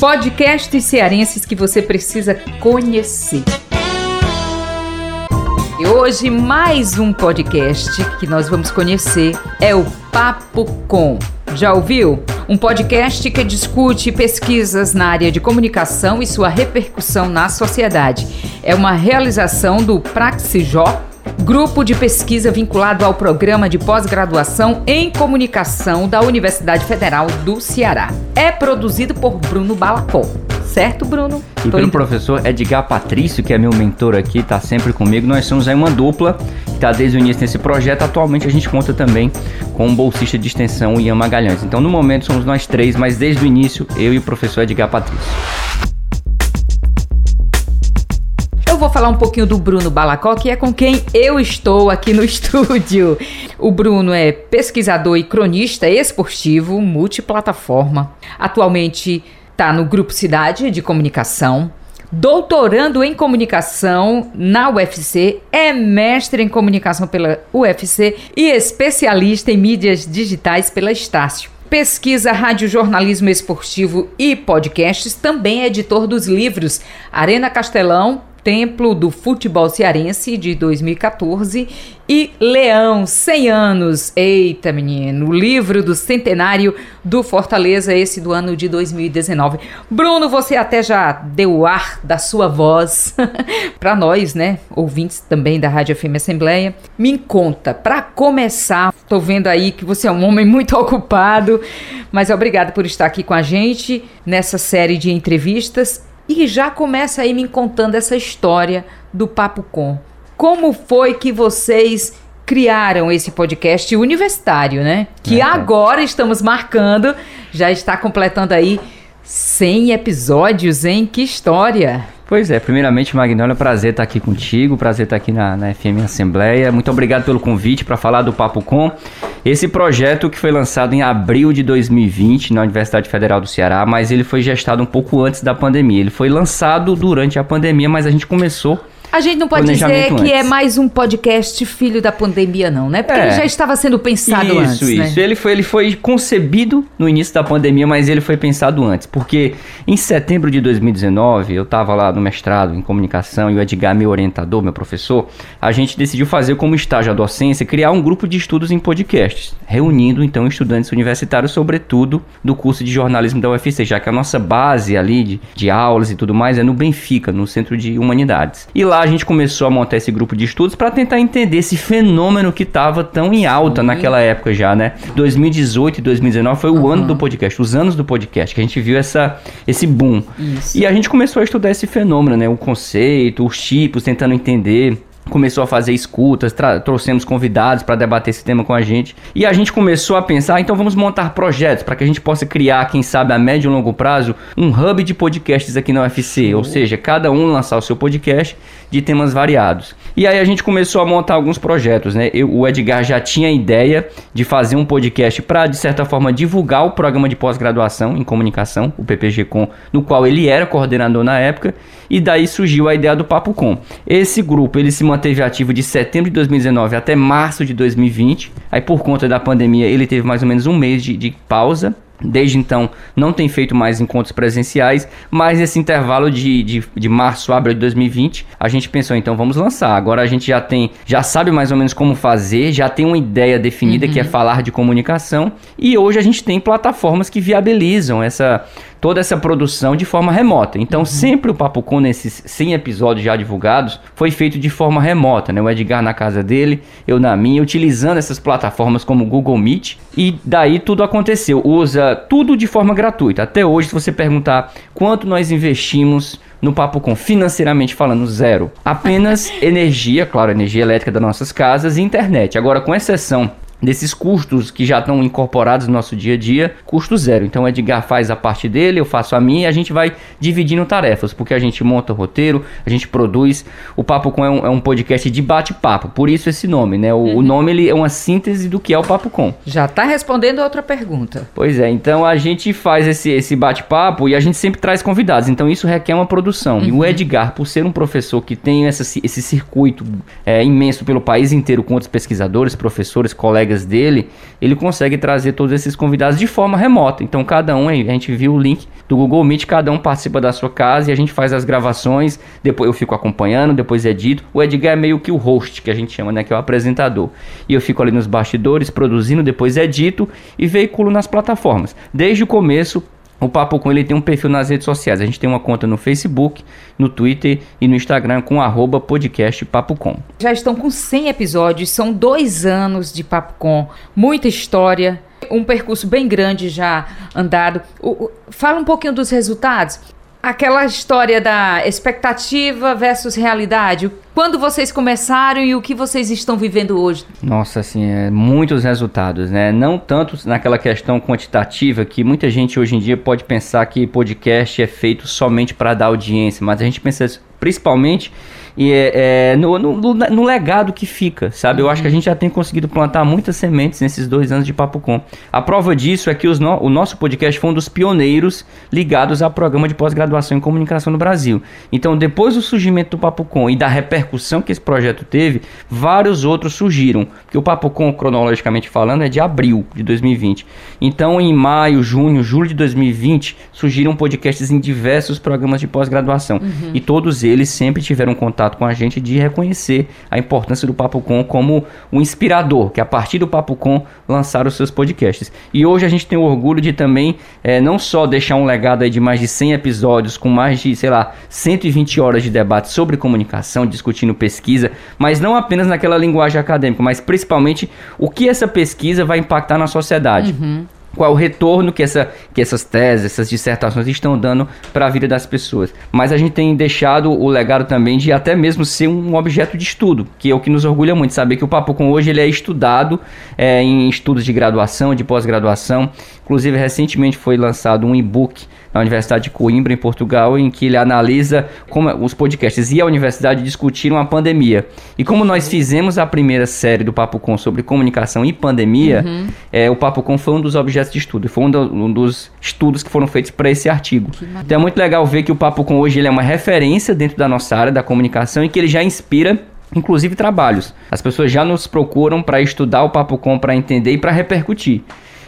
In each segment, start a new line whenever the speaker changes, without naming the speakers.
Podcasts cearenses que você precisa conhecer. E hoje, mais um podcast que nós vamos conhecer é o Papo Com. Já ouviu? Um podcast que discute pesquisas na área de comunicação e sua repercussão na sociedade. É uma realização do Praxijó grupo de pesquisa vinculado ao programa de pós-graduação em comunicação da Universidade Federal do Ceará. É produzido por Bruno Balacó. Certo, Bruno?
E Tô pelo indo. professor Edgar Patrício, que é meu mentor aqui, está sempre comigo. Nós somos aí uma dupla que está desde o início desse projeto. Atualmente a gente conta também com um bolsista de extensão, Ian Magalhães. Então, no momento, somos nós três, mas desde o início, eu e o professor Edgar Patrício.
Vou falar um pouquinho do Bruno Balacó, que é com quem eu estou aqui no estúdio. O Bruno é pesquisador e cronista esportivo, multiplataforma. Atualmente está no Grupo Cidade de Comunicação. Doutorando em comunicação na UFC, é mestre em comunicação pela UFC e especialista em mídias digitais pela Estácio pesquisa radiojornalismo esportivo e podcasts, também é editor dos livros Arena Castelão, Templo do Futebol Cearense de 2014 e Leão, 100 anos. Eita, menino, o livro do centenário do Fortaleza, esse do ano de 2019. Bruno, você até já deu o ar da sua voz para nós, né, ouvintes também da Rádio FM Assembleia. Me conta, para começar, tô vendo aí que você é um homem muito ocupado, mas obrigado por estar aqui com a gente nessa série de entrevistas e já começa aí me contando essa história do Papo Com. Como foi que vocês criaram esse podcast universitário, né? Que é, agora estamos marcando, já está completando aí 100 episódios, hein? Que história!
Pois é, primeiramente, Magnólia, prazer estar aqui contigo, prazer estar aqui na, na FM Assembleia. Muito obrigado pelo convite para falar do Papo Com. Esse projeto que foi lançado em abril de 2020 na Universidade Federal do Ceará, mas ele foi gestado um pouco antes da pandemia. Ele foi lançado durante a pandemia, mas a gente começou
a gente não pode dizer antes. que é mais um podcast filho da pandemia, não, né? Porque é. ele já estava sendo pensado
isso,
antes. Isso,
isso. Né? Ele, foi, ele foi concebido no início da pandemia, mas ele foi pensado antes. Porque em setembro de 2019, eu estava lá no mestrado em comunicação e o Edgar, meu orientador, meu professor, a gente decidiu fazer como estágio à docência, criar um grupo de estudos em podcasts, reunindo então estudantes universitários, sobretudo do curso de jornalismo da UFC, já que a nossa base ali de, de aulas e tudo mais é no Benfica, no Centro de Humanidades. E lá a gente começou a montar esse grupo de estudos para tentar entender esse fenômeno que estava tão em alta Sim. naquela época já, né? 2018 e 2019 foi o uhum. ano do podcast, os anos do podcast, que a gente viu essa, esse boom. Isso. E a gente começou a estudar esse fenômeno, né? O conceito, os tipos, tentando entender começou a fazer escutas, trouxemos convidados para debater esse tema com a gente. E a gente começou a pensar, ah, então vamos montar projetos para que a gente possa criar, quem sabe a médio e longo prazo, um hub de podcasts aqui na UFC, ou seja, cada um lançar o seu podcast de temas variados. E aí a gente começou a montar alguns projetos, né? Eu, o Edgar já tinha a ideia de fazer um podcast para de certa forma divulgar o programa de pós-graduação em comunicação, o PPG Com, no qual ele era coordenador na época, e daí surgiu a ideia do Papo Com. Esse grupo, ele se manteve ativo de setembro de 2019 até março de 2020. Aí por conta da pandemia, ele teve mais ou menos um mês de, de pausa Desde então, não tem feito mais encontros presenciais, mas nesse intervalo de, de, de março, abril de 2020, a gente pensou, então vamos lançar. Agora a gente já tem, já sabe mais ou menos como fazer, já tem uma ideia definida uhum. que é uhum. falar de comunicação, e hoje a gente tem plataformas que viabilizam essa toda essa produção de forma remota. Então, uhum. sempre o Papo Com, nesses 100 episódios já divulgados, foi feito de forma remota, né? O Edgar na casa dele, eu na minha, utilizando essas plataformas como Google Meet, e daí tudo aconteceu. Usa tudo de forma gratuita. Até hoje, se você perguntar quanto nós investimos no Papo Com, financeiramente falando, zero. Apenas energia, claro, energia elétrica das nossas casas e internet. Agora, com exceção desses custos que já estão incorporados no nosso dia a dia, custo zero. Então o Edgar faz a parte dele, eu faço a minha e a gente vai dividindo tarefas, porque a gente monta o roteiro, a gente produz. O Papo Com é um, é um podcast de bate-papo, por isso esse nome, né? O, uhum. o, nome ele é uma síntese do que é o Papo Com.
Já está respondendo a outra pergunta.
Pois é, então a gente faz esse, esse bate-papo e a gente sempre traz convidados, então isso requer uma produção. Uhum. E o uhum. Edgar, por ser um professor que tem essa, esse circuito é, imenso pelo país inteiro com outros pesquisadores, professores, colegas colegas dele, ele consegue trazer todos esses convidados de forma remota. Então, cada um, a gente viu o link do Google Meet, cada um participa da sua casa e a gente faz as gravações. Depois eu fico acompanhando, depois edito. O Edgar é meio que o host, que a gente chama, né? Que é o apresentador. E eu fico ali nos bastidores, produzindo, depois edito e veiculo nas plataformas. Desde o começo, o Papo Com ele tem um perfil nas redes sociais. A gente tem uma conta no Facebook, no Twitter e no Instagram com arroba podcast Papo Com.
Já estão com 100 episódios, são dois anos de Papo Com, muita história, um percurso bem grande já andado. O, o, fala um pouquinho dos resultados. Aquela história da expectativa versus realidade. Quando vocês começaram e o que vocês estão vivendo hoje?
Nossa, assim, é muitos resultados, né? Não tanto naquela questão quantitativa que muita gente hoje em dia pode pensar que podcast é feito somente para dar audiência, mas a gente pensa principalmente e é, é no, no, no, legado que fica, sabe? Uhum. Eu acho que a gente já tem conseguido plantar muitas sementes nesses dois anos de Papo Com. A prova disso é que no, o nosso podcast foi um dos pioneiros ligados ao programa de pós-graduação em comunicação no Brasil. Então, depois do surgimento do Papo Com e da repercussão que esse projeto teve, vários outros surgiram. Porque o Papo Com, cronologicamente falando, é de abril de 2020. Então, em maio, junho, julho de 2020, surgiram podcasts em diversos programas de pós-graduação. Uhum. E todos eles sempre tiveram contato com a gente de reconhecer a importância do Papo Com como um inspirador, que a partir do Papo Com lançaram os seus podcasts. E hoje a gente tem o orgulho de também é, não só deixar um legado aí de mais de 100 episódios, com mais de, sei lá, 120 horas de debate sobre comunicação, discutindo pesquisa, mas não apenas naquela linguagem acadêmica, mas principalmente o que essa pesquisa vai impactar na sociedade. Uhum qual o retorno que, essa, que essas teses, essas dissertações estão dando para a vida das pessoas. Mas a gente tem deixado o legado também de até mesmo ser um objeto de estudo, que é o que nos orgulha muito, saber que o Papo Com hoje ele é estudado é, em estudos de graduação, de pós-graduação. Inclusive, recentemente foi lançado um e-book na Universidade de Coimbra, em Portugal, em que ele analisa como os podcasts e a universidade discutiram a pandemia. E como nós fizemos a primeira série do Papo Com sobre comunicação e pandemia, uhum. é, o Papo Com foi um dos objetos de estudo, foi um, do, um dos estudos que foram feitos para esse artigo. Então é muito legal ver que o Papo Com hoje ele é uma referência dentro da nossa área da comunicação e que ele já inspira inclusive trabalhos. As pessoas já nos procuram para estudar o Papo Com, para entender e para repercutir.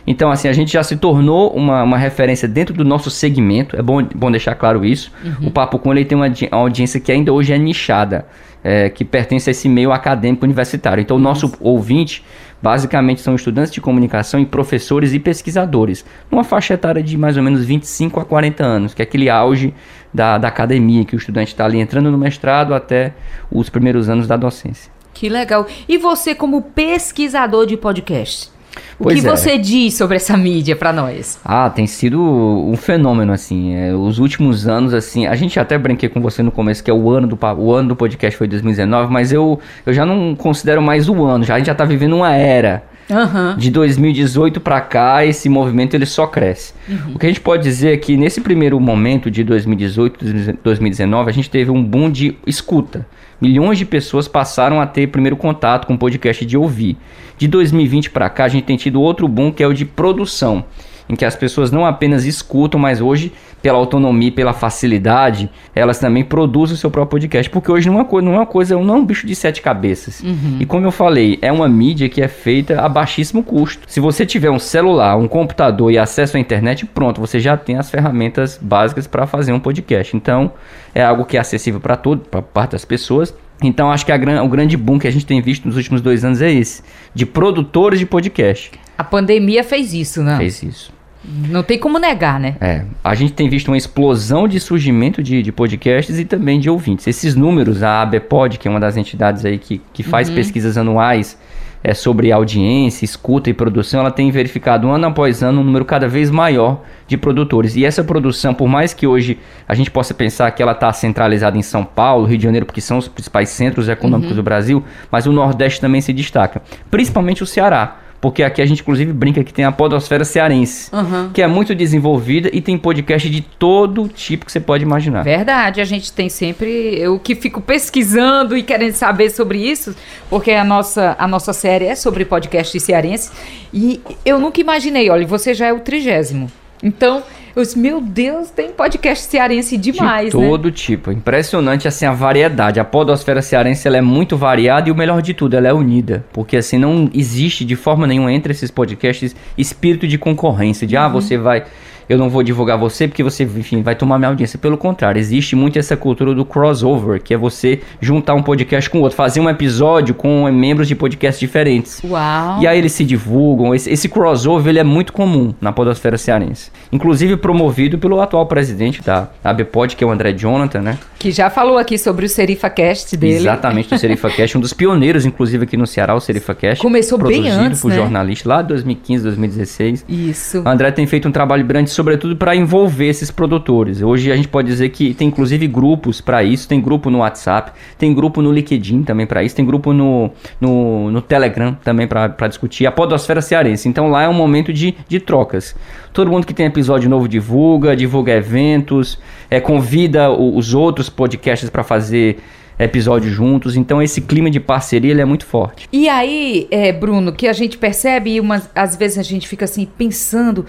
Então, assim, a gente já se tornou uma, uma referência dentro do nosso segmento, é bom, bom deixar claro isso. Uhum. O Papo Com ele tem uma, uma audiência que ainda hoje é nichada, é, que pertence a esse meio acadêmico universitário. Então, o nosso ouvinte, basicamente, são estudantes de comunicação e professores e pesquisadores, numa faixa etária de mais ou menos 25 a 40 anos, que é aquele auge da, da academia, que o estudante está ali entrando no mestrado até os primeiros anos da docência.
Que legal. E você, como pesquisador de podcast? O pois que é. você diz sobre essa mídia para nós?
Ah, tem sido um fenômeno, assim. É, os últimos anos, assim. A gente até brinquei com você no começo que é o ano do, o ano do podcast foi 2019, mas eu, eu já não considero mais o ano. Já, a gente já tá vivendo uma era. Uhum. De 2018 para cá, esse movimento ele só cresce. Uhum. O que a gente pode dizer é que nesse primeiro momento de 2018, 2019, a gente teve um boom de escuta. Milhões de pessoas passaram a ter primeiro contato com o podcast de ouvir. De 2020 para cá, a gente tem tido outro boom que é o de produção, em que as pessoas não apenas escutam, mas hoje, pela autonomia, pela facilidade, elas também produzem o seu próprio podcast. Porque hoje não é uma coisa, não é, uma coisa, não é um bicho de sete cabeças. Uhum. E como eu falei, é uma mídia que é feita a baixíssimo custo. Se você tiver um celular, um computador e acesso à internet, pronto, você já tem as ferramentas básicas para fazer um podcast. Então, é algo que é acessível para todo, para parte das pessoas então acho que a, o grande boom que a gente tem visto nos últimos dois anos é esse, de produtores de podcast.
A pandemia fez isso, né?
Fez isso.
Não tem como negar, né?
É. A gente tem visto uma explosão de surgimento de, de podcasts e também de ouvintes. Esses números, a ABPOD, que é uma das entidades aí que, que faz uhum. pesquisas anuais é, sobre audiência, escuta e produção, ela tem verificado ano após ano um número cada vez maior de produtores. E essa produção, por mais que hoje a gente possa pensar que ela está centralizada em São Paulo, Rio de Janeiro, porque são os principais centros econômicos uhum. do Brasil, mas o Nordeste também se destaca, principalmente o Ceará porque aqui a gente inclusive brinca que tem a podosfera cearense, uhum. que é muito desenvolvida e tem podcast de todo tipo que você pode imaginar.
Verdade, a gente tem sempre eu que fico pesquisando e querendo saber sobre isso, porque a nossa a nossa série é sobre podcast cearense e eu nunca imaginei, olha, você já é o trigésimo. Então, Os, meu Deus, tem podcast cearense demais,
de todo né? tipo. Impressionante, assim, a variedade. A podosfera cearense, ela é muito variada e o melhor de tudo, ela é unida. Porque, assim, não existe de forma nenhuma entre esses podcasts espírito de concorrência. De, ah, uhum. ah, você vai eu não vou divulgar você porque você, enfim, vai tomar minha audiência. Pelo contrário, existe muito essa cultura do crossover, que é você juntar um podcast com outro, fazer um episódio com membros de podcasts diferentes.
Uau!
E aí eles se divulgam. Esse, esse crossover ele é muito comum na podosfera cearense. Inclusive promovido pelo atual presidente da ABPod, que é o André Jonathan, né?
Que já falou aqui sobre o SerifaCast dele.
Exatamente, do SerifaCast, um dos pioneiros, inclusive, aqui no Ceará, o SerifaCast.
Começou bem antes,
por
né?
jornalista, lá 2015, 2016.
Isso.
O André tem feito um trabalho grande sobretudo para envolver esses produtores. Hoje a gente pode dizer que tem inclusive grupos para isso, tem grupo no WhatsApp, tem grupo no LinkedIn também para isso, tem grupo no, no, no Telegram também para discutir a podosfera cearense. Então lá é um momento de, de trocas. Todo mundo que tem episódio novo divulga, divulga eventos, é, convida os outros podcasts para fazer episódio juntos. Então esse clima de parceria ele é muito forte.
E aí, é, Bruno, que a gente percebe e às vezes a gente fica assim pensando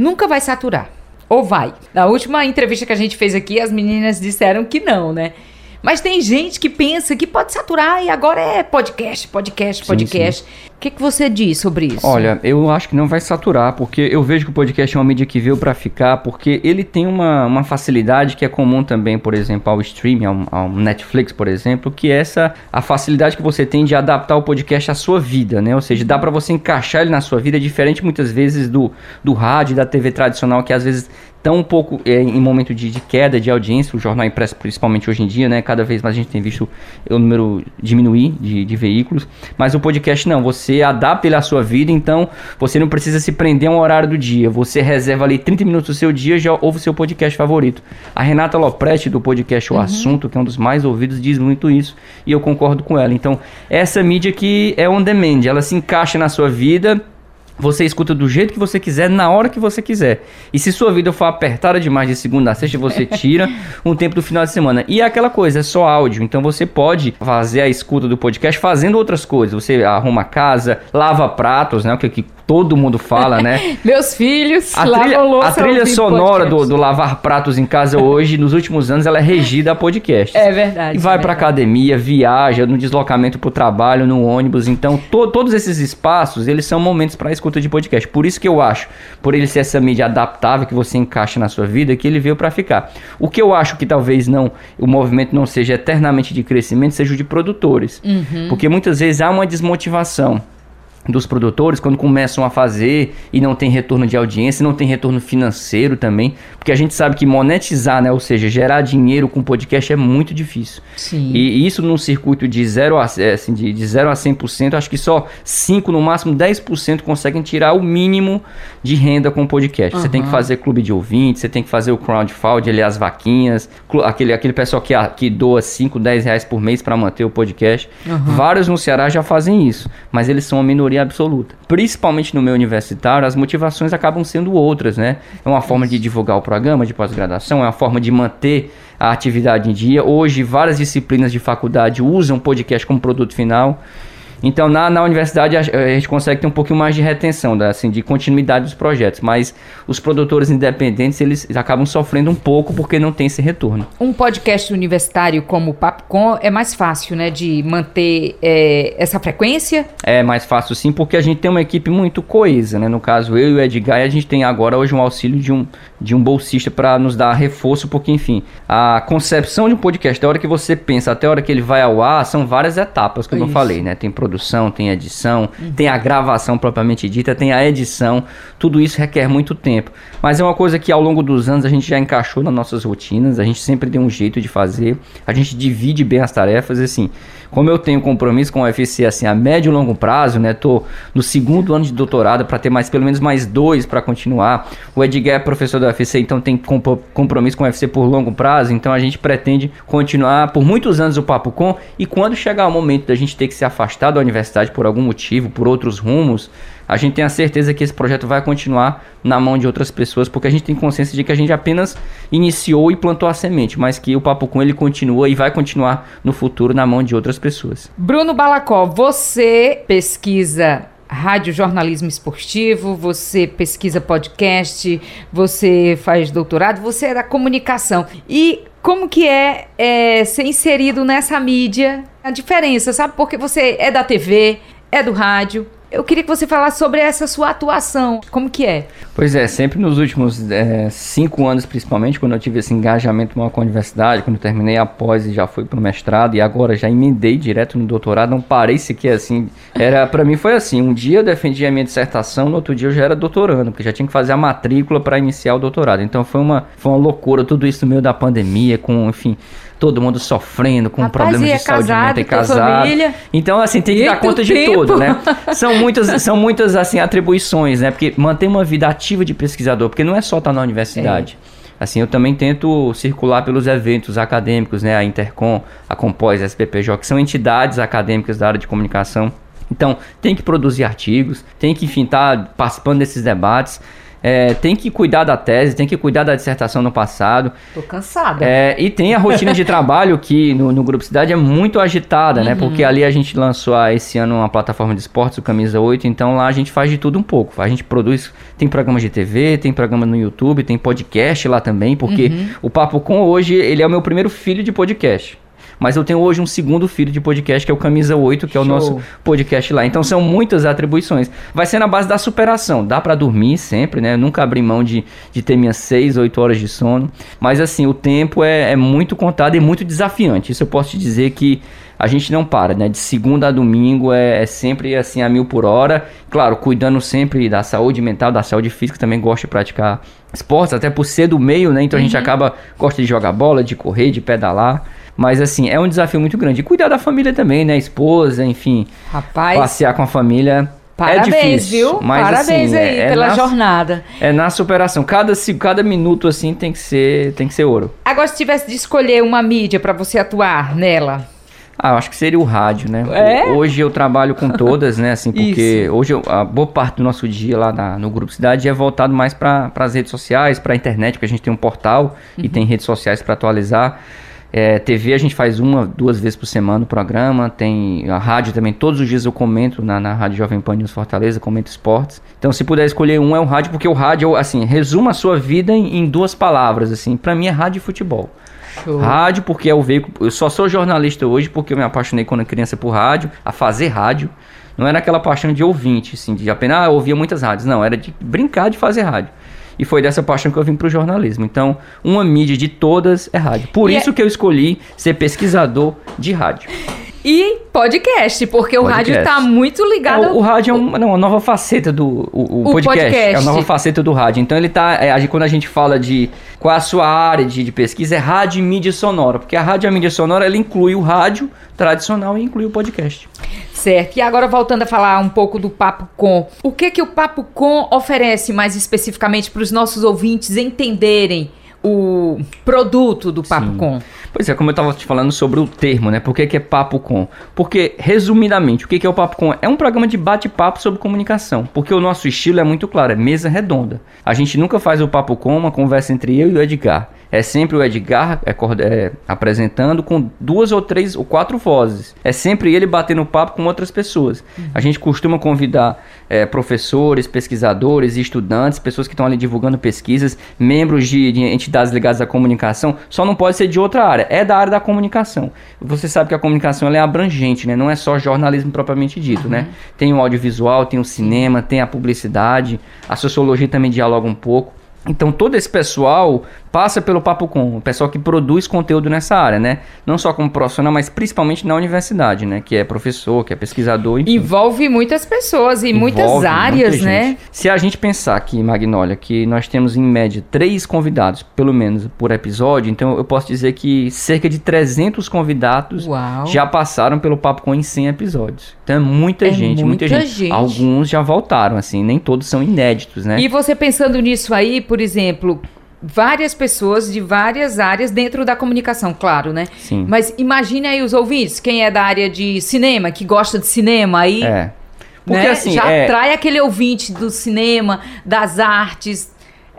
nunca vai saturar. Ou vai? Na última entrevista que a gente fez aqui, as meninas disseram que não, né? Mas tem gente que pensa que pode saturar e agora é podcast, podcast, podcast. Sim, sim. O que, que você diz sobre isso?
Olha, eu acho que não vai saturar, porque eu vejo que o podcast é uma mídia que veio para ficar, porque ele tem uma, uma facilidade que é comum também, por exemplo, ao streaming, ao, ao, Netflix, por exemplo, que é essa a facilidade que você tem de adaptar o podcast à sua vida, né? Ou seja, dá para você encaixar ele na sua vida, diferente muitas vezes do, do rádio, da TV tradicional, que às vezes tão um pouco é, em momento de, de, queda de audiência, o jornal impresso principalmente hoje em dia, né? Cada vez mais a gente tem visto o número diminuir de, de veículos, mas o podcast não, você adapta ele à sua vida, então você não precisa se prender a um horário do dia, você reserva ali 30 minutos do seu dia já ouve o seu podcast favorito. A Renata Loprete do podcast O uhum. Assunto, que é um dos mais ouvidos, diz muito isso e eu concordo com ela. Então, essa mídia que é on demand, ela se encaixa na sua vida você escuta do jeito que você quiser, na hora que você quiser. E se sua vida for apertada demais de segunda a sexta, você tira um tempo do final de semana. E é aquela coisa, é só áudio. Então você pode fazer a escuta do podcast fazendo outras coisas. Você arruma casa, lava pratos, né? O que, que todo mundo fala, né?
Meus filhos
a trilha, A trilha sonora do, do, lavar pratos em casa hoje, nos últimos anos, ela é regida a podcast.
É verdade.
E vai
é
para academia, viaja, no deslocamento para o trabalho, no ônibus. Então, to, todos esses espaços, eles são momentos para escuta de podcast. Por isso que eu acho, por ele ser essa mídia adaptável que você encaixa na sua vida, que ele veio para ficar. O que eu acho que talvez não, o movimento não seja eternamente de crescimento, seja o de produtores. Uhum. Porque muitas vezes há uma desmotivação dos produtores quando começam a fazer e não tem retorno de audiência, não tem retorno financeiro também, porque a gente sabe que monetizar, né, ou seja, gerar dinheiro com podcast é muito difícil.
Sim.
E isso num circuito de 0 a, é, assim, de, de 0 a 100%, acho que só 5, no máximo 10% conseguem tirar o mínimo de renda com podcast. Uhum. Você tem que fazer clube de ouvintes, você tem que fazer o crowdfunding, ali as vaquinhas, aquele, aquele pessoal que, que doa 5, 10 reais por mês para manter o podcast. Uhum. Vários no Ceará já fazem isso, mas eles são a minoria absoluta. Principalmente no meio universitário, as motivações acabam sendo outras, né? É uma forma de divulgar o programa de pós-graduação, é uma forma de manter a atividade em dia. Hoje, várias disciplinas de faculdade usam podcast como produto final. Então, na, na universidade, a, a, gente consegue ter um pouquinho mais de retenção, né, assim, de continuidade dos projetos. Mas os produtores independentes, eles acabam sofrendo um pouco porque não tem esse retorno.
Um podcast universitário como o Papcom é mais fácil, né, de manter é, essa frequência?
É mais fácil sim, porque a gente tem uma equipe muito coesa, né? No caso, eu e o Edgar, a gente tem agora hoje um auxílio de um, de um bolsista para nos dar reforço, porque, enfim, a concepção de um podcast, da hora que você pensa até a hora que ele vai ao ar, são várias etapas, como Isso. eu falei, né? Tem produção, tem edição, uhum. tem a gravação propriamente dita, tem a edição, tudo isso requer muito tempo. Mas é uma coisa que ao longo dos anos a gente já encaixou nas nossas rotinas, a gente sempre deu um jeito de fazer, a gente divide bem as tarefas, assim. Como eu tenho compromisso com o UFC assim a médio e longo prazo, né? Tô no segundo ano de doutorado para ter mais pelo menos mais dois para continuar. O Edgar é professor do UFC, então tem compromisso com o UFC por longo prazo, então a gente pretende continuar por muitos anos o Papo Com e quando chegar o momento da gente ter que se afastar da universidade por algum motivo, por outros rumos, a gente tem a certeza que esse projeto vai continuar na mão de outras pessoas, porque a gente tem consciência de que a gente apenas iniciou e plantou a semente, mas que o papo com ele continua e vai continuar no futuro na mão de outras pessoas.
Bruno Balacó, você pesquisa rádio jornalismo esportivo, você pesquisa podcast, você faz doutorado, você é da comunicação. E como que é, é ser inserido nessa mídia? A diferença, sabe? Porque você é da TV, é do rádio, eu queria que você falasse sobre essa sua atuação. Como que é?
Pois é, sempre nos últimos é, cinco anos, principalmente, quando eu tive esse engajamento com a universidade, quando eu terminei a pós e já fui para o mestrado, e agora já emendei direto no doutorado, não parei sequer assim. Era, para mim foi assim, um dia eu defendi a minha dissertação, no outro dia eu já era doutorando, porque já tinha que fazer a matrícula para iniciar o doutorado. Então foi uma, foi uma loucura, tudo isso no meio da pandemia, com, enfim todo mundo sofrendo com Rapaz, problemas de é saúde casado, mental e casado. Família. Então, assim, tem que e dar conta de tempo. tudo, né? São muitas, são muitas, assim, atribuições, né? Porque manter uma vida ativa de pesquisador, porque não é só estar na universidade. É. Assim, eu também tento circular pelos eventos acadêmicos, né? A Intercom, a Compós, a SPPJ, que são entidades acadêmicas da área de comunicação. Então, tem que produzir artigos, tem que, enfim, estar tá participando desses debates é, tem que cuidar da tese, tem que cuidar da dissertação no passado.
Tô cansada.
É, e tem a rotina de trabalho que no, no, Grupo Cidade é muito agitada, né? uhum. né? Porque ali a gente lançou ah, esse ano uma plataforma de esportes, o Camisa 8, então lá a gente faz de tudo um pouco. A gente produz, tem programas de TV, tem programa no YouTube, tem podcast lá também, porque uhum. o Papo Com hoje, ele é o meu primeiro filho de podcast. Mas eu tenho hoje um segundo filho de podcast, que é o Camisa 8, que é o Show. nosso podcast lá. Então são muitas atribuições. Vai ser na base da superação. Dá para dormir sempre, né? Eu nunca abri mão de, de ter minhas 6, 8 horas de sono. Mas assim, o tempo é, é muito contado e muito desafiante. Isso eu posso te dizer que a gente não para, né? De segunda a domingo é, é, sempre assim a mil por hora. Claro, cuidando sempre da saúde mental, da saúde física, também gosto de praticar esportes, até por ser do meio, né? Então uhum. a gente uhum. acaba, gosta de jogar bola, de correr, de pedalar. Mas assim, é um desafio muito grande. E cuidar da família também, né? Esposa, enfim.
Rapaz.
Passear com a família. É
Parabéns,
é difícil,
viu? Mas, Parabéns assim, aí é, é pela na, jornada.
É na superação. Cada, cada minuto assim tem que ser, tem que ser ouro.
Agora, se tivesse de escolher uma mídia para você atuar nela,
ah, eu acho que seria o rádio, né? É? Hoje eu trabalho com todas, né? Assim, porque Isso. hoje eu, a boa parte do nosso dia lá na, no Grupo Cidade é voltado mais para as redes sociais, para a internet, porque a gente tem um portal uhum. e tem redes sociais para atualizar. É, TV a gente faz uma, duas vezes por semana o programa. Tem a rádio também, todos os dias eu comento na, na Rádio Jovem Pan News Fortaleza, comento esportes. Então, se puder escolher um, é o rádio, porque o rádio, assim, resuma a sua vida em, em duas palavras, assim. para mim é rádio e futebol. Show. Rádio, porque é o veículo. Eu só sou jornalista hoje porque eu me apaixonei quando criança por rádio, a fazer rádio. Não era aquela paixão de ouvinte, assim, de apenas ah, ouvia muitas rádios. Não, era de brincar de fazer rádio. E foi dessa paixão que eu vim para o jornalismo. Então, uma mídia de todas é rádio. Por e isso é... que eu escolhi ser pesquisador de rádio.
E podcast, porque o rádio está muito ligado.
É, o, o, rádio é um, não, uma nova faceta do o, o, o podcast, podcast, É uma nova faceta do rádio. Então ele tá. É, quando a gente fala de qual a sua área de, de, pesquisa, é rádio e mídia sonora. Porque a rádio e a mídia sonora ela inclui o rádio tradicional e inclui o podcast.
Certo. E agora voltando a falar um pouco do Papo Com. O que que o Papo Com oferece mais especificamente para os nossos ouvintes entenderem o produto do Papo Sim. Com?
Pois é, como eu estava te falando sobre o termo, né? Por que, que é Papo Com? Porque, resumidamente, o que, que é o Papo Com? É um programa de bate-papo sobre comunicação. Porque o nosso estilo é muito claro, é mesa redonda. A gente nunca faz o Papo Com uma conversa entre eu e o Edgar é sempre o Edgar é, é, apresentando com duas ou três ou quatro vozes. É sempre ele batendo papo com outras pessoas. Uhum. A gente costuma convidar é, professores, pesquisadores, estudantes, pessoas que estão ali divulgando pesquisas, membros de, de, entidades ligadas à comunicação. Só não pode ser de outra área, é da área da comunicação. Você sabe que a comunicação é abrangente, né? não é só jornalismo propriamente dito. Né? Uhum. Né? Tem o audiovisual, tem o cinema, tem a publicidade, a sociologia também dialoga um pouco. Então todo esse pessoal passa pelo Papo Com, o pessoal que produz conteúdo nessa área, né? Não só como profissional, mas principalmente na universidade, né? Que é professor, que é pesquisador. Enfim.
Envolve muitas pessoas e muitas áreas, muita né?
Se a gente pensar aqui, Magnólia, que nós temos em média três convidados, pelo menos, por episódio, então eu posso dizer que cerca de 300 convidados Uau. já passaram pelo Papo Com em 100 episódios. Então é muita é gente, muita, muita gente. gente. Alguns já voltaram, assim, nem todos são inéditos, né?
E você pensando nisso aí, por exemplo, várias pessoas de várias áreas dentro da comunicação, claro, né?
Sim.
Mas imagine aí os ouvintes, quem é da área de cinema, que gosta de cinema, aí.
É.
Porque né? assim. Já é... atrai aquele ouvinte do cinema, das artes.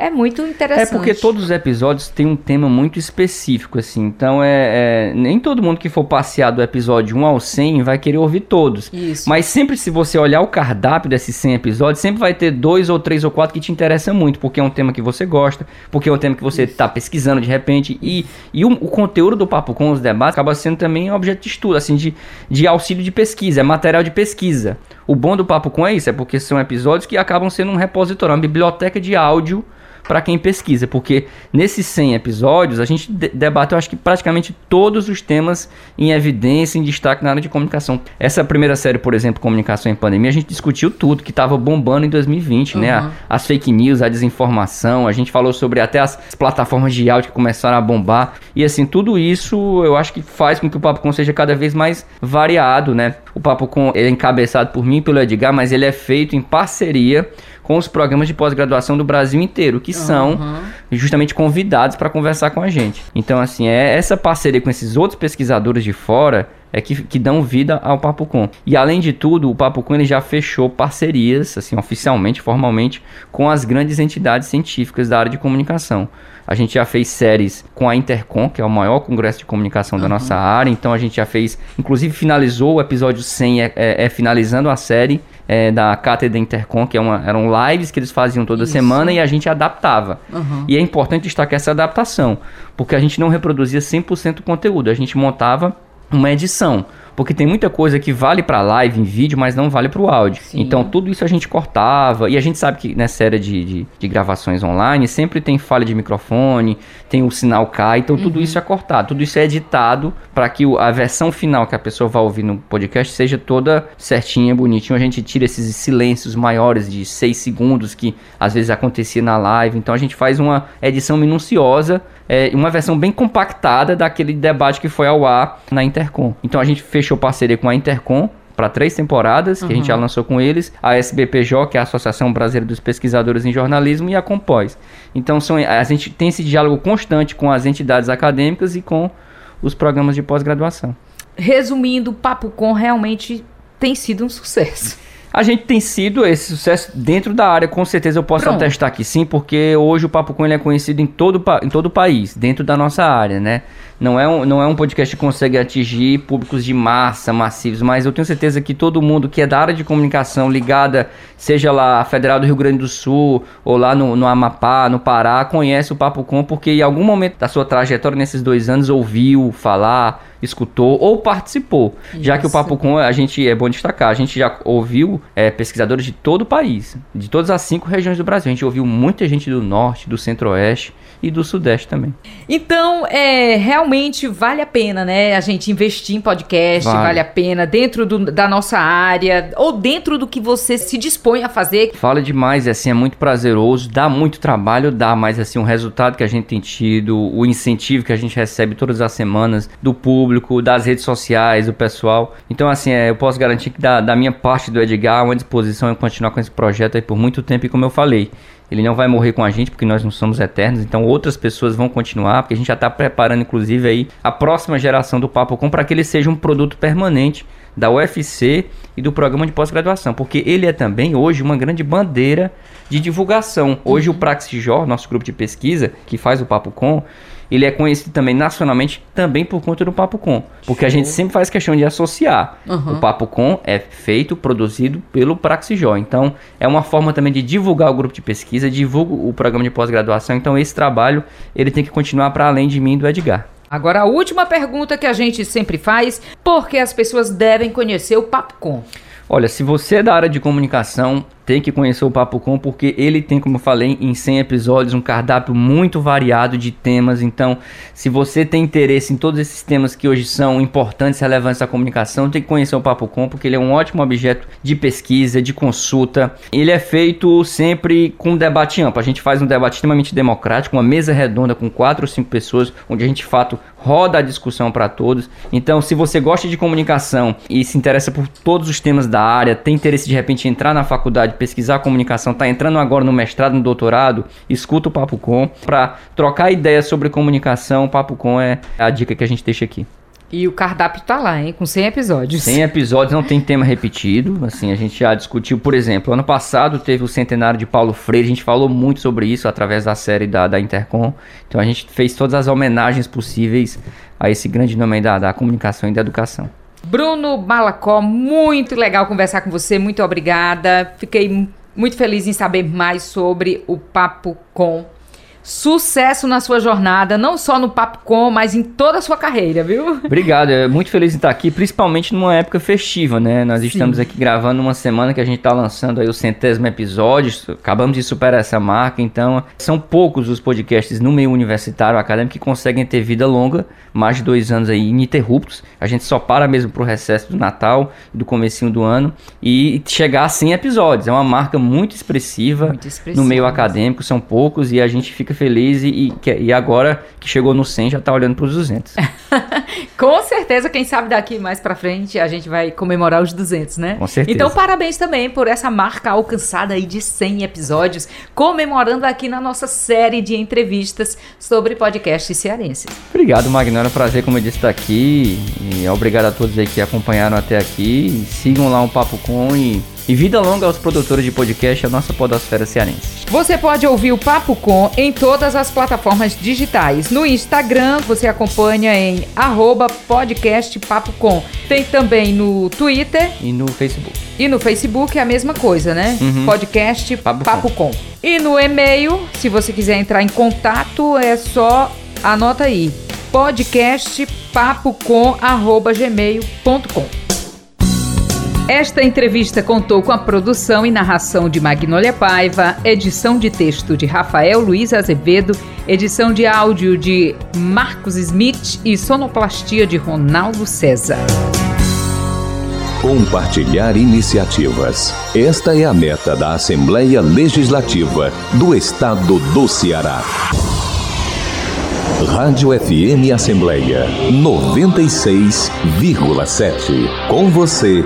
É muito interessante.
É porque todos os episódios têm um tema muito específico, assim. Então, é, é, nem todo mundo que for passear do episódio 1 ao 100 vai querer ouvir todos.
Isso.
Mas sempre, se você olhar o cardápio desses 100 episódios, sempre vai ter dois ou três ou quatro que te interessam muito, porque é um tema que você gosta, porque é um tema que você está pesquisando de repente. E, e o, o, conteúdo do Papo com os debates acaba sendo também objeto de estudo, assim, de, de auxílio de pesquisa, é material de pesquisa. O bom do Papo com é isso, é porque são episódios que acabam sendo um repositório, uma biblioteca de áudio para quem pesquisa, porque nesses 100 episódios a gente de debateu, acho que praticamente todos os temas em evidência, em destaque na área de comunicação. Essa primeira série, por exemplo, Comunicação em Pandemia, a gente discutiu tudo que estava bombando em 2020, uhum. né? As fake news, a desinformação, a gente falou sobre até as plataformas de áudio que começaram a bombar. E assim, tudo isso eu acho que faz com que o Papo Com seja cada vez mais variado, né? O Papo Com é encabeçado por mim e pelo Edgar, mas ele é feito em parceria com os programas de pós-graduação do Brasil inteiro, que são uhum. justamente convidados para conversar com a gente. Então, assim, é essa parceria com esses outros pesquisadores de fora é que, que dão vida ao Papo Com. E além de tudo, o Papo Com ele já fechou parcerias, assim, oficialmente, formalmente, com as grandes entidades científicas da área de comunicação. A gente já fez séries com a Intercom, que é o maior congresso de comunicação uhum. da nossa área. Então a gente já fez, inclusive finalizou o episódio 100, é, é, é finalizando a série é, da Cátedra Intercom, que é uma, eram lives que eles faziam toda Isso. semana e a gente adaptava. Uhum. E é importante destacar essa adaptação, porque a gente não reproduzia 100% do conteúdo, a gente montava uma edição. Porque tem muita coisa que vale para live em vídeo, mas não vale para o áudio. Sim. Então tudo isso a gente cortava. E a gente sabe que nessa série de, de, de, gravações online sempre tem falha de microfone, tem o sinal cai. Então tudo uhum. isso é cortado, tudo isso é editado para que a versão final que a pessoa vai ouvir no podcast seja toda certinha, bonitinha. A gente tira esses silêncios maiores de 6 segundos que às vezes acontecia na live. Então a gente faz uma edição minuciosa é, uma versão bem compactada daquele debate que foi ao ar na Intercom. Então a gente fechou parceria com a Intercom para três temporadas, que uhum. a gente já uhum. lançou com eles, a SBPJ, que é a Associação Brasileira dos Pesquisadores em Jornalismo, e a Compós. Então são, a gente tem esse diálogo constante com as entidades acadêmicas e com os programas de pós-graduação.
Resumindo, o Papo Com realmente tem sido um sucesso.
A gente tem sido esse sucesso dentro da área, com certeza eu posso Pronto. atestar que sim, porque hoje o Papo Com ele é conhecido em todo, em todo o país, dentro da nossa área, né? Não é, um, não é um podcast que consegue atingir públicos de massa, massivos, mas eu tenho certeza que todo mundo que é da área de comunicação ligada, seja lá a Federal do Rio Grande do Sul, ou lá no, no Amapá, no Pará, conhece o Papo Com, porque em algum momento da sua trajetória nesses dois anos ouviu falar, escutou ou participou. Isso. Já que o Papo Com, a gente, é bom destacar, a gente já ouviu é, pesquisadores de todo o país, de todas as cinco regiões do Brasil. A gente ouviu muita gente do Norte, do Centro-Oeste e do Sudeste também.
Então, é, realmente vale a pena, né? A gente investir em podcast, vale, vale a pena dentro do, da nossa área ou dentro do que você se dispõe a fazer.
Fala demais, assim, é muito prazeroso, dá muito trabalho, dá, mas assim, o resultado que a gente tem tido, o incentivo que a gente recebe todas as semanas do público, das redes sociais, do pessoal. Então, assim, é, eu posso garantir que da, da minha parte do Edgar, uma disposição em continuar com esse projeto aí por muito tempo, e como eu falei, ele não vai morrer com a gente, porque nós não somos eternos, então outras pessoas vão continuar, porque a gente já está preparando, inclusive, aí a próxima geração do Papo Com para que ele seja um produto permanente da UFC e do programa de pós-graduação, porque ele é também hoje uma grande bandeira de divulgação. Hoje uhum. o Praxijor, nosso grupo de pesquisa, que faz o Papo Com, ele é conhecido também nacionalmente também por conta do Papo Com. Porque Show. a gente sempre faz questão de associar. Uhum. O Papo Com é feito, produzido pelo Praxijó. Então, é uma forma também de divulgar o grupo de pesquisa, divulga o programa de pós-graduação. Então, esse trabalho, ele tem que continuar para além de mim e do Edgar.
Agora, a última pergunta que a gente sempre faz, por que as pessoas devem conhecer o Papo Com?
Olha, se você é da área de comunicação, tem que conhecer o Papo Com, porque ele tem, como eu falei, em 100 episódios, um cardápio muito variado de temas. Então, se você tem interesse em todos esses temas que hoje são importantes e relevantes à comunicação, tem que conhecer o Papo Com, porque ele é um ótimo objeto de pesquisa, de consulta. Ele é feito sempre com um debate amplo. A gente faz um debate extremamente democrático, uma mesa redonda com quatro ou cinco pessoas, onde a gente, de fato, roda a discussão para todos. Então, se você gosta de comunicação e se interessa por todos os temas da área, tem interesse de repente em entrar na faculdade, pesquisar comunicação, está entrando agora no mestrado, no doutorado, escuta o Papo Com para trocar ideias sobre comunicação. O Papo Com é a dica que a gente deixa aqui.
E o cardápio tá lá, hein? Com 100 episódios.
100 episódios, não tem tema repetido. Assim, a gente já discutiu, por exemplo, ano passado teve o centenário de Paulo Freire. A gente falou muito sobre isso através da série da, da Intercom. Então a gente fez todas as homenagens possíveis a esse grande nome da, da comunicação e da educação.
Bruno Balacó, muito legal conversar com você. Muito obrigada. Fiquei muito feliz em saber mais sobre o Papo Com Sucesso na sua jornada, não só no Papo Com, mas em toda a sua carreira, viu?
Obrigado, é muito feliz em estar aqui, principalmente numa época festiva, né? Nós Sim. estamos aqui gravando uma semana que a gente está lançando aí o centésimo episódio, acabamos de superar essa marca, então são poucos os podcasts no meio universitário acadêmico que conseguem ter vida longa, mais de dois anos aí ininterruptos. A gente só para mesmo pro recesso do Natal do comecinho do ano e chegar a 100 episódios. É uma marca muito expressiva, muito expressiva no meio acadêmico, são poucos e a gente fica feliz e, e, agora que chegou no 100 já está olhando para os 200.
Com certeza, quem sabe daqui mais para frente a gente vai comemorar os 200, né?
Com certeza.
Então, parabéns também por essa marca alcançada aí de 100 episódios, comemorando aqui na nossa série de entrevistas sobre podcasts cearenses.
Obrigado, Magno. É um prazer, como eu disse, estar aqui. E obrigado a todos aí que acompanharam até aqui. Sigam lá um Papo Com e e vida longa aos produtores de podcast, a nossa podosfera cearense.
Você pode ouvir o Papo Com em todas as plataformas digitais. No Instagram, você acompanha em arroba podcast Papo Com. Tem também no Twitter.
E no Facebook.
E no Facebook é a mesma coisa, né? Uhum. Podcast Papo, Papo Com. Com. E no e-mail, se você quiser entrar em contato, é só anota aí podcastpapocom@gmail.com. Esta entrevista contou com a produção e narração de Magnólia Paiva, edição de texto de Rafael Luiz Azevedo, edição de áudio de Marcos Smith e sonoplastia de Ronaldo César.
Compartilhar iniciativas. Esta é a meta da Assembleia Legislativa do Estado do Ceará. Rádio FM Assembleia 96,7. Com você